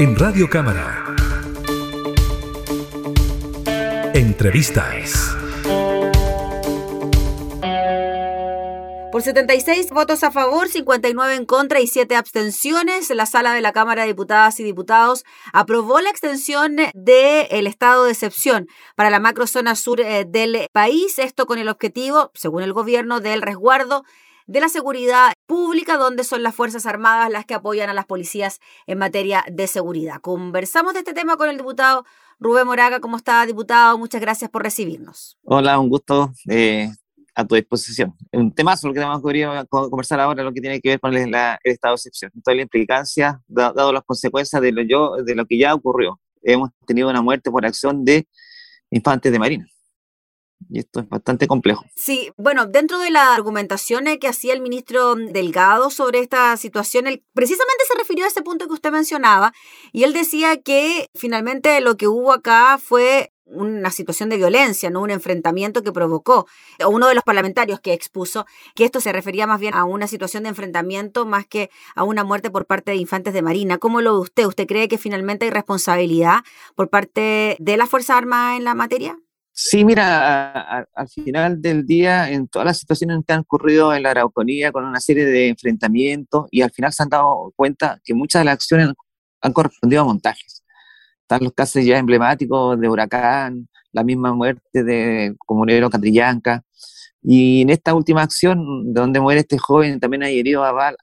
En Radio Cámara. Entrevistas. Por 76 votos a favor, 59 en contra y 7 abstenciones, la sala de la Cámara de Diputadas y Diputados aprobó la extensión del estado de excepción para la macrozona sur eh, del país, esto con el objetivo, según el gobierno, del resguardo de la seguridad pública, donde son las Fuerzas Armadas las que apoyan a las policías en materia de seguridad. Conversamos de este tema con el diputado Rubén Moraga. ¿Cómo está, diputado? Muchas gracias por recibirnos. Hola, un gusto. Eh, a tu disposición. Un temazo lo que tenemos que conversar ahora, lo que tiene que ver con el, estado de excepción, toda la implicancia, dado las consecuencias de lo, yo, de lo que ya ocurrió. Hemos tenido una muerte por acción de infantes de Marina y esto es bastante complejo. Sí, bueno, dentro de la argumentación que hacía el ministro Delgado sobre esta situación, él precisamente se refirió a ese punto que usted mencionaba y él decía que finalmente lo que hubo acá fue una situación de violencia, no un enfrentamiento que provocó. Uno de los parlamentarios que expuso que esto se refería más bien a una situación de enfrentamiento más que a una muerte por parte de infantes de Marina. ¿Cómo lo ve usted? ¿Usted cree que finalmente hay responsabilidad por parte de las Fuerzas Armadas en la materia? Sí, mira, al final del día, en todas las situaciones que han ocurrido en la Araucanía, con una serie de enfrentamientos, y al final se han dado cuenta que muchas de las acciones han correspondido a montajes. Están los casos ya emblemáticos de Huracán, la misma muerte de Comunero Catrillanca, y en esta última acción, donde muere este joven, también hay herido a, bala,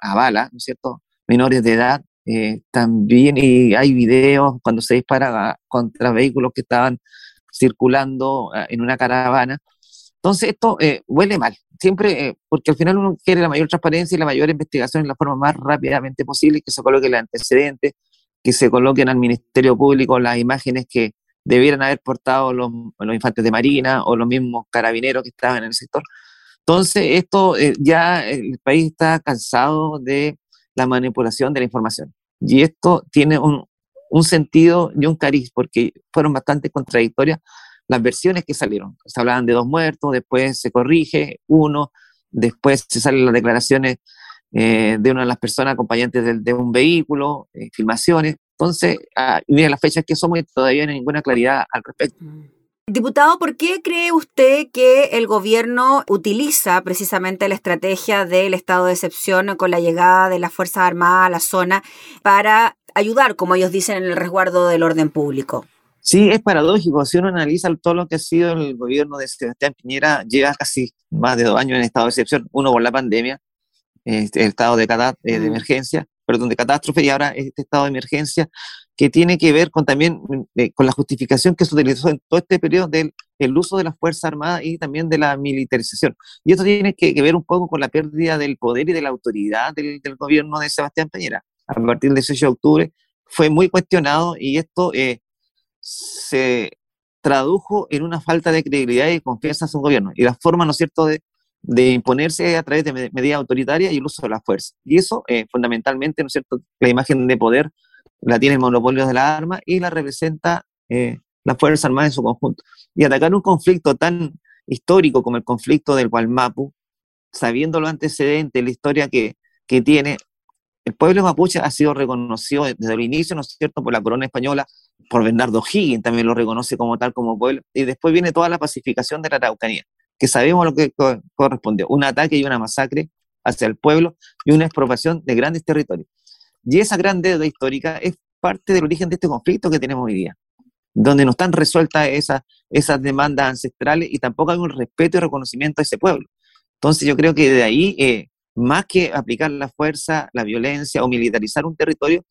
a, bala ¿no es cierto?, menores de edad, eh, también y hay videos cuando se dispara contra vehículos que estaban circulando ah, en una caravana. Entonces esto eh, huele mal, siempre, eh, porque al final uno quiere la mayor transparencia y la mayor investigación en la forma más rápidamente posible, que se coloque el antecedente, que se coloquen al Ministerio Público las imágenes que debieran haber portado los, los infantes de Marina o los mismos carabineros que estaban en el sector. Entonces, esto eh, ya el país está cansado de la manipulación de la información. Y esto tiene un, un sentido y un cariz, porque fueron bastante contradictorias las versiones que salieron. Se hablaban de dos muertos, después se corrige uno, después se salen las declaraciones eh, de una de las personas acompañantes de, un vehículo, eh, filmaciones. Entonces, ah, mira las fechas que somos todavía no hay ninguna claridad al respecto. Mm. Diputado, ¿por qué cree usted que el gobierno utiliza precisamente la estrategia del estado de excepción con la llegada de las Fuerzas Armadas a la zona para ayudar, como ellos dicen, en el resguardo del orden público? Sí, es paradójico. Si uno analiza todo lo que ha sido el gobierno de Sebastián Piñera, lleva casi más de dos años en estado de excepción, uno por la pandemia, este, el estado de, eh, de mm. emergencia, perdón, de catástrofe y ahora este estado de emergencia que tiene que ver con también eh, con la justificación que se utilizó en todo este periodo del el uso de las Fuerzas Armadas y también de la militarización. Y esto tiene que, ver un poco con la pérdida del poder y de la autoridad del, gobierno de Sebastián Peñera. A partir del 18 de octubre fue muy cuestionado y esto eh, se tradujo en una falta de credibilidad y confianza en su gobierno. Y la forma, ¿no es cierto?, de, de imponerse a través de medidas autoritarias y el uso de la fuerza. Y eso, eh, fundamentalmente, ¿no es cierto?, la imagen de poder la tiene el monopolio de la arma y la representa eh, la Fuerza Armada en su conjunto. Y atacar un conflicto tan histórico como el conflicto del Gualmapu, sabiendo los antecedentes, la historia que, que tiene, el pueblo mapuche ha sido reconocido desde el inicio, ¿no es cierto?, por la corona española, por Bernardo Higgins también lo reconoce como tal, como pueblo, y después viene toda la pacificación de la Araucanía, que sabemos lo que correspondió, un ataque y una masacre hacia el pueblo y una expropiación de grandes territorios. Y esa gran deuda histórica es parte del origen de este conflicto que tenemos hoy día, donde no están resueltas esas, esas demandas ancestrales y tampoco hay un respeto y reconocimiento a ese pueblo. Entonces yo creo que de ahí, eh, más que aplicar la fuerza, la violencia o militarizar un territorio,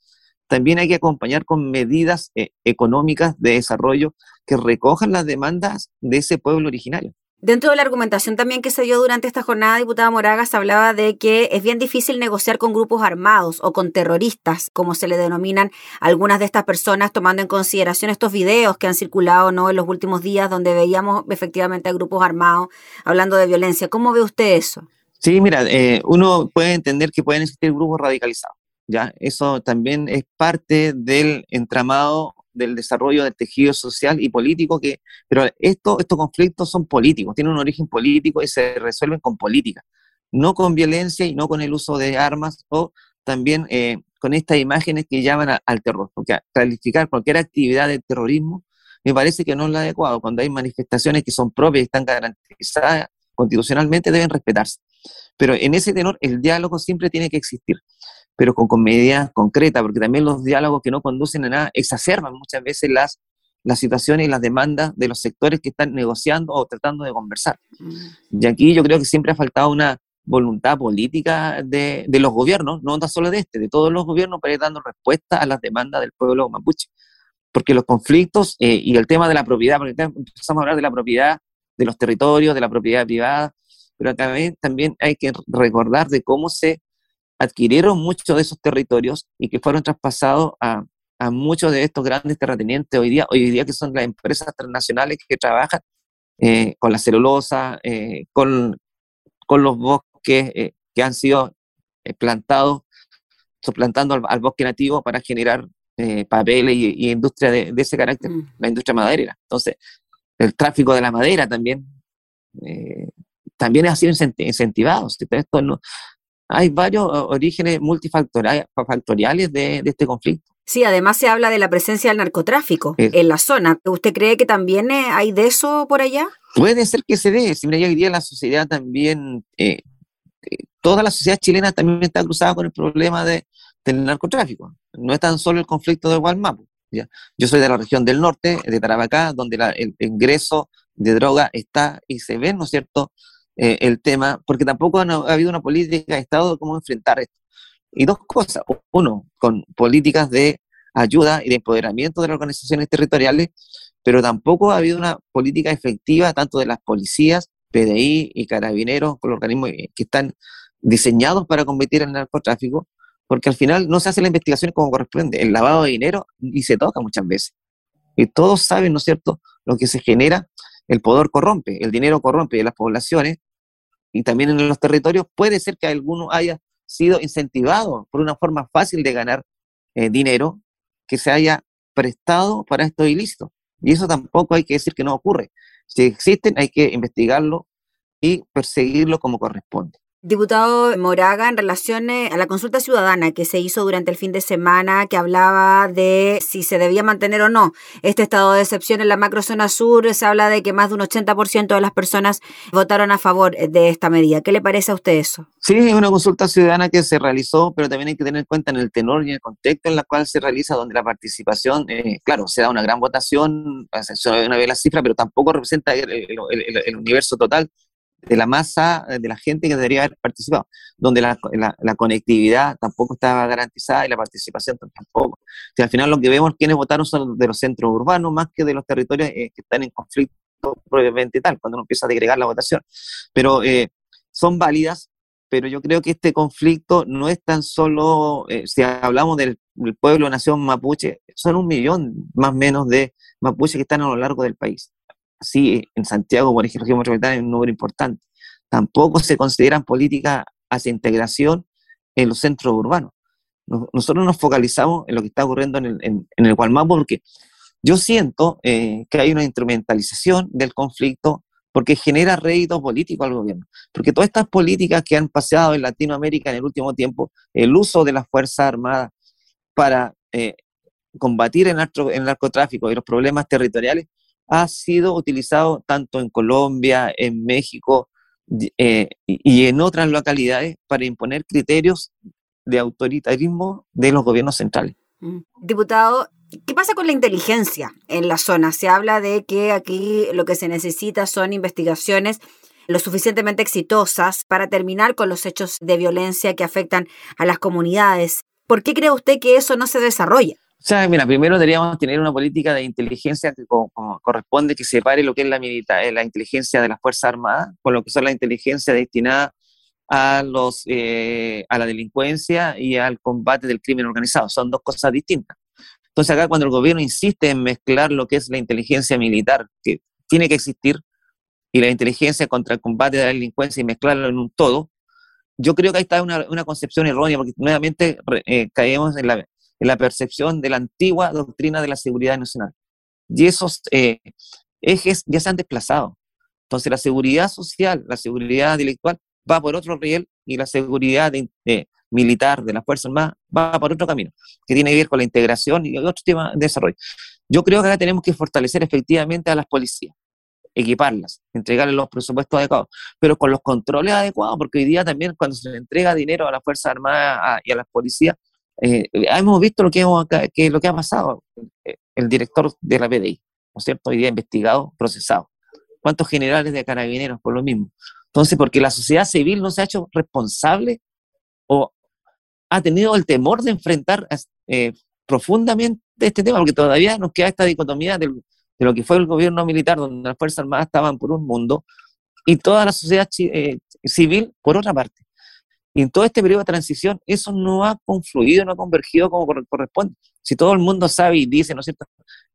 también hay que acompañar con medidas eh, económicas de desarrollo que recojan las demandas de ese pueblo originario. Dentro de la argumentación también que se dio durante esta jornada, diputada Moragas hablaba de que es bien difícil negociar con grupos armados o con terroristas, como se le denominan algunas de estas personas, tomando en consideración estos videos que han circulado ¿no? en los últimos días, donde veíamos efectivamente a grupos armados hablando de violencia. ¿Cómo ve usted eso? Sí, mira, eh, uno puede entender que pueden existir grupos radicalizados. ¿ya? Eso también es parte del entramado del desarrollo del tejido social y político, que, pero esto, estos conflictos son políticos, tienen un origen político y se resuelven con política, no con violencia y no con el uso de armas o también eh, con estas imágenes que llaman al terror, porque calificar cualquier actividad de terrorismo me parece que no es lo adecuado. Cuando hay manifestaciones que son propias y están garantizadas constitucionalmente, deben respetarse. Pero en ese tenor, el diálogo siempre tiene que existir, pero con, con medidas concretas, porque también los diálogos que no conducen a nada exacerban muchas veces las, las situaciones y las demandas de los sectores que están negociando o tratando de conversar. Mm. Y aquí yo creo que siempre ha faltado una voluntad política de, de los gobiernos, no solo de este, de todos los gobiernos, para ir dando respuesta a las demandas del pueblo mapuche porque los conflictos eh, y el tema de la propiedad, porque empezamos a hablar de la propiedad de los territorios, de la propiedad privada, pero también, también hay que recordar de cómo se adquirieron muchos de esos territorios y que fueron traspasados a, a muchos de estos grandes terratenientes hoy día, hoy día que son las empresas transnacionales que trabajan eh, con la celulosa, eh, con, con, los bosques que han sido plantados, suplantando al, bosque nativo para generar eh, papeles y, industria de, ese carácter, mm. la industria maderera. Entonces, el tráfico de la madera también, eh, también ha sido incentivado. Esto no, hay varios orígenes multifactoriales de, este conflicto. Sí, además se habla de la presencia del narcotráfico en la zona. ¿Usted cree que también eh, hay de eso por allá? Puede ser que se dé. Si hoy día la sociedad también, toda la sociedad chilena también está cruzada con el problema de, del narcotráfico. No es tan solo el conflicto de Gualmapu. ¿ya? Yo soy de la región del norte, de Tarapacá, donde el ingreso de droga está y se ve, ¿no es cierto?, eh, el tema, porque tampoco ha, habido una política de Estado de cómo enfrentar esto. Y dos cosas. Uno, con políticas de ayuda y de empoderamiento de las organizaciones territoriales, pero tampoco ha habido una política efectiva tanto de las policías, PDI y carabineros, con los organismos que están diseñados para combatir el narcotráfico, porque al final no se hace la investigación como corresponde. El lavado de dinero y se toca muchas veces. Y todos saben, ¿no es cierto?, lo que se genera, el poder corrompe, el dinero corrompe de las poblaciones y también en los territorios. Puede ser que alguno haya sido incentivado por una forma fácil de ganar eh, dinero que se haya prestado para estos ilícitos. Y eso tampoco hay que decir que no ocurre. Si existen, hay que investigarlo y perseguirlo como corresponde. Diputado Moraga, en relación a la consulta ciudadana que se hizo durante el fin de semana, que hablaba de si se debía mantener o no este estado de excepción en la macrozona sur, se habla de que más de un 80% de las personas votaron a favor de esta medida. ¿Qué le parece a usted eso? Sí, es una consulta ciudadana que se realizó, pero también hay que tener en cuenta en el tenor y el contexto en el cual se realiza, donde la participación, eh, claro, se da una gran votación, se una vez la cifra, pero tampoco representa el universo total de la masa eh, de la gente que debería haber participado, donde la, conectividad tampoco estaba garantizada y la participación tampoco. Al final lo que vemos quienes votaron son de los centros urbanos más que de los territorios eh, que están en conflicto propiamente tal, cuando uno empieza a degregar la votación. Pero eh, son válidas, pero yo creo que este conflicto no es tan solo, si hablamos del, del pueblo nación mapuche, son un millón más o menos de mapuches que están a lo largo del país sí, en Santiago, por ejemplo, región metropolitana, es un número importante. Tampoco se consideran políticas hacia integración en los centros urbanos. Nosotros nos focalizamos en lo que está ocurriendo en el, en, el Gualmapo porque yo siento eh, que hay una instrumentalización del conflicto porque genera rédito político al gobierno. Porque todas estas políticas que han paseado en Latinoamérica en el último tiempo, el uso de las Fuerzas Armadas para eh, combatir el, el narcotráfico y los problemas territoriales, ha sido utilizado tanto en Colombia, en México eh, y en otras localidades para imponer criterios de autoritarismo de los gobiernos centrales. Mm. Diputado, ¿qué pasa con la inteligencia en la zona? Se habla de que aquí lo que se necesita son investigaciones lo suficientemente exitosas para terminar con los hechos de violencia que afectan a las comunidades. ¿Por qué cree usted que eso no se desarrolla? O sea, mira, primero deberíamos tener una política de inteligencia que corresponde que separe lo que es la, militar, eh, la inteligencia de las Fuerzas Armadas con lo que son la inteligencia destinada a, los, eh, a la delincuencia y al combate del crimen organizado. Son dos cosas distintas. Entonces acá cuando el gobierno insiste en mezclar lo que es la inteligencia militar, que tiene que existir, y la inteligencia contra el combate de la delincuencia y mezclarlo en un todo, yo creo que ahí está una, una concepción errónea, porque nuevamente eh, caemos en la, en la percepción de la antigua doctrina de la seguridad nacional. Y esos eh, ejes ya se han desplazado. Entonces la seguridad social, la seguridad intelectual va por otro riel y la seguridad militar de las Fuerzas Armadas va por otro camino, que tiene que ver con la integración y otro tema de desarrollo. Yo creo que ahora tenemos que fortalecer efectivamente a las policías, equiparlas, entregarles los presupuestos adecuados, pero con los controles adecuados, porque hoy día también cuando se le entrega dinero a las Fuerzas Armadas y a las policías, eh, hemos visto lo que, hemos, que, lo que ha pasado. Eh, el director de la PDI, ¿no es cierto? Hoy día investigado, procesado. ¿Cuántos generales de carabineros por lo mismo? Entonces, porque la sociedad civil no se ha hecho responsable o ha tenido el temor de enfrentar eh, profundamente este tema, porque todavía nos queda esta dicotomía de lo que fue el gobierno militar, donde las Fuerzas Armadas estaban por un mundo y toda la sociedad eh, civil por otra parte. Y en todo este periodo de transición, eso no ha confluido, no ha convergido como corresponde. Si todo el mundo sabe y dice, ¿no es cierto?,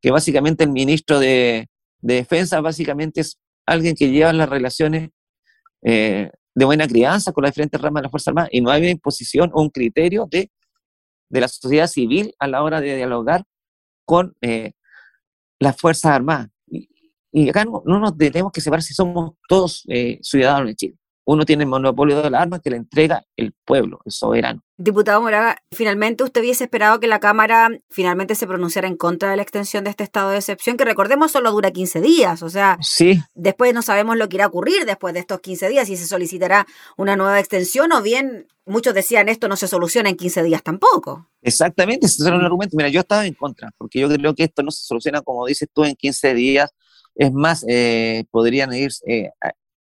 que básicamente el ministro de, Defensa básicamente es alguien que lleva las relaciones eh, de buena crianza con las diferentes ramas de las Fuerzas Armadas y no hay una imposición o un criterio de, de la sociedad civil a la hora de dialogar con eh, las Fuerzas Armadas. Y, acá no, nos tenemos que separar si somos todos eh, ciudadanos de Chile uno tiene el monopolio de las armas que le entrega el pueblo, el soberano. Diputado Moraga, finalmente usted hubiese esperado que la Cámara finalmente se pronunciara en contra de la extensión de este estado de excepción, que recordemos solo dura 15 días, o sea, sí. después no sabemos lo que irá a ocurrir después de estos 15 días, si se solicitará una nueva extensión o bien muchos decían esto no se soluciona en 15 días tampoco. Exactamente, ese es un argumento. Mira, yo estaba en contra, porque yo creo que esto no se soluciona, como dices tú, en 15 días. Es más, eh, podrían ir eh,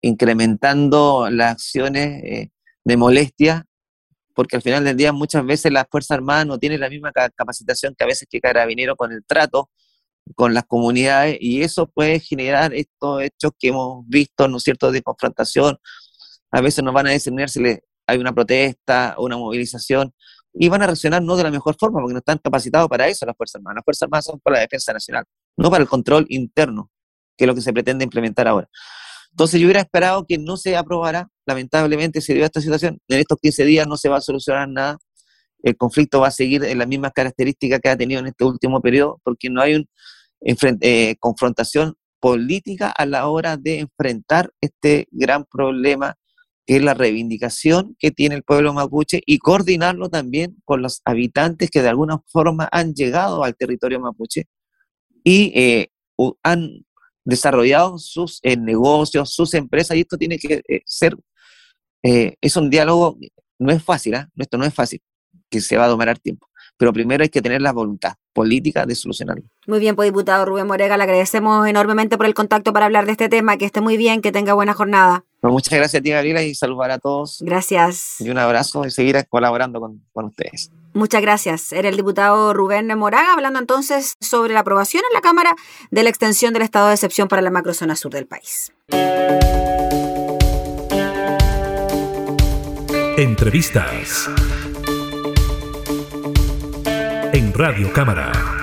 incrementando las acciones eh, de molestia, porque al final del día muchas veces las Fuerzas Armadas no tienen la misma capacitación que a veces que Carabinero con el trato con las comunidades y eso puede generar estos hechos que hemos visto, ¿no es cierto?, de confrontación. A veces nos van a decir si hay una protesta una movilización y van a reaccionar no de la mejor forma porque no están capacitados para eso las Fuerzas Armadas. Las Fuerzas Armadas son para la defensa nacional, no para el control interno, que es lo que se pretende implementar ahora. Entonces yo hubiera esperado que no se aprobara, lamentablemente se dio esta situación, en estos 15 días no se va a solucionar nada, el conflicto va a seguir en las mismas características que ha tenido en este último periodo, porque no hay eh, confrontación política a la hora de enfrentar este gran problema que es la reivindicación que tiene el pueblo mapuche y coordinarlo también con los habitantes que de alguna forma han llegado al territorio mapuche y eh, han desarrollado sus eh, negocios, sus empresas, y esto tiene que eh, ser, eh, es un diálogo, no es fácil, ¿ah? esto no es fácil, que se va a demorar tiempo, pero primero hay que tener la voluntad política de solucionarlo. Muy bien, pues diputado Rubén Morega, le agradecemos enormemente por el contacto para hablar de este tema, que esté muy bien, que tenga buena jornada. Pues muchas gracias a ti, Gabriela, y saludar a todos. Gracias. Y un abrazo y seguir colaborando con, con ustedes. Muchas gracias. Era el diputado Rubén Moraga hablando entonces sobre la aprobación en la Cámara de la extensión del estado de excepción para la macrozona sur del país. Entrevistas en Radio Cámara.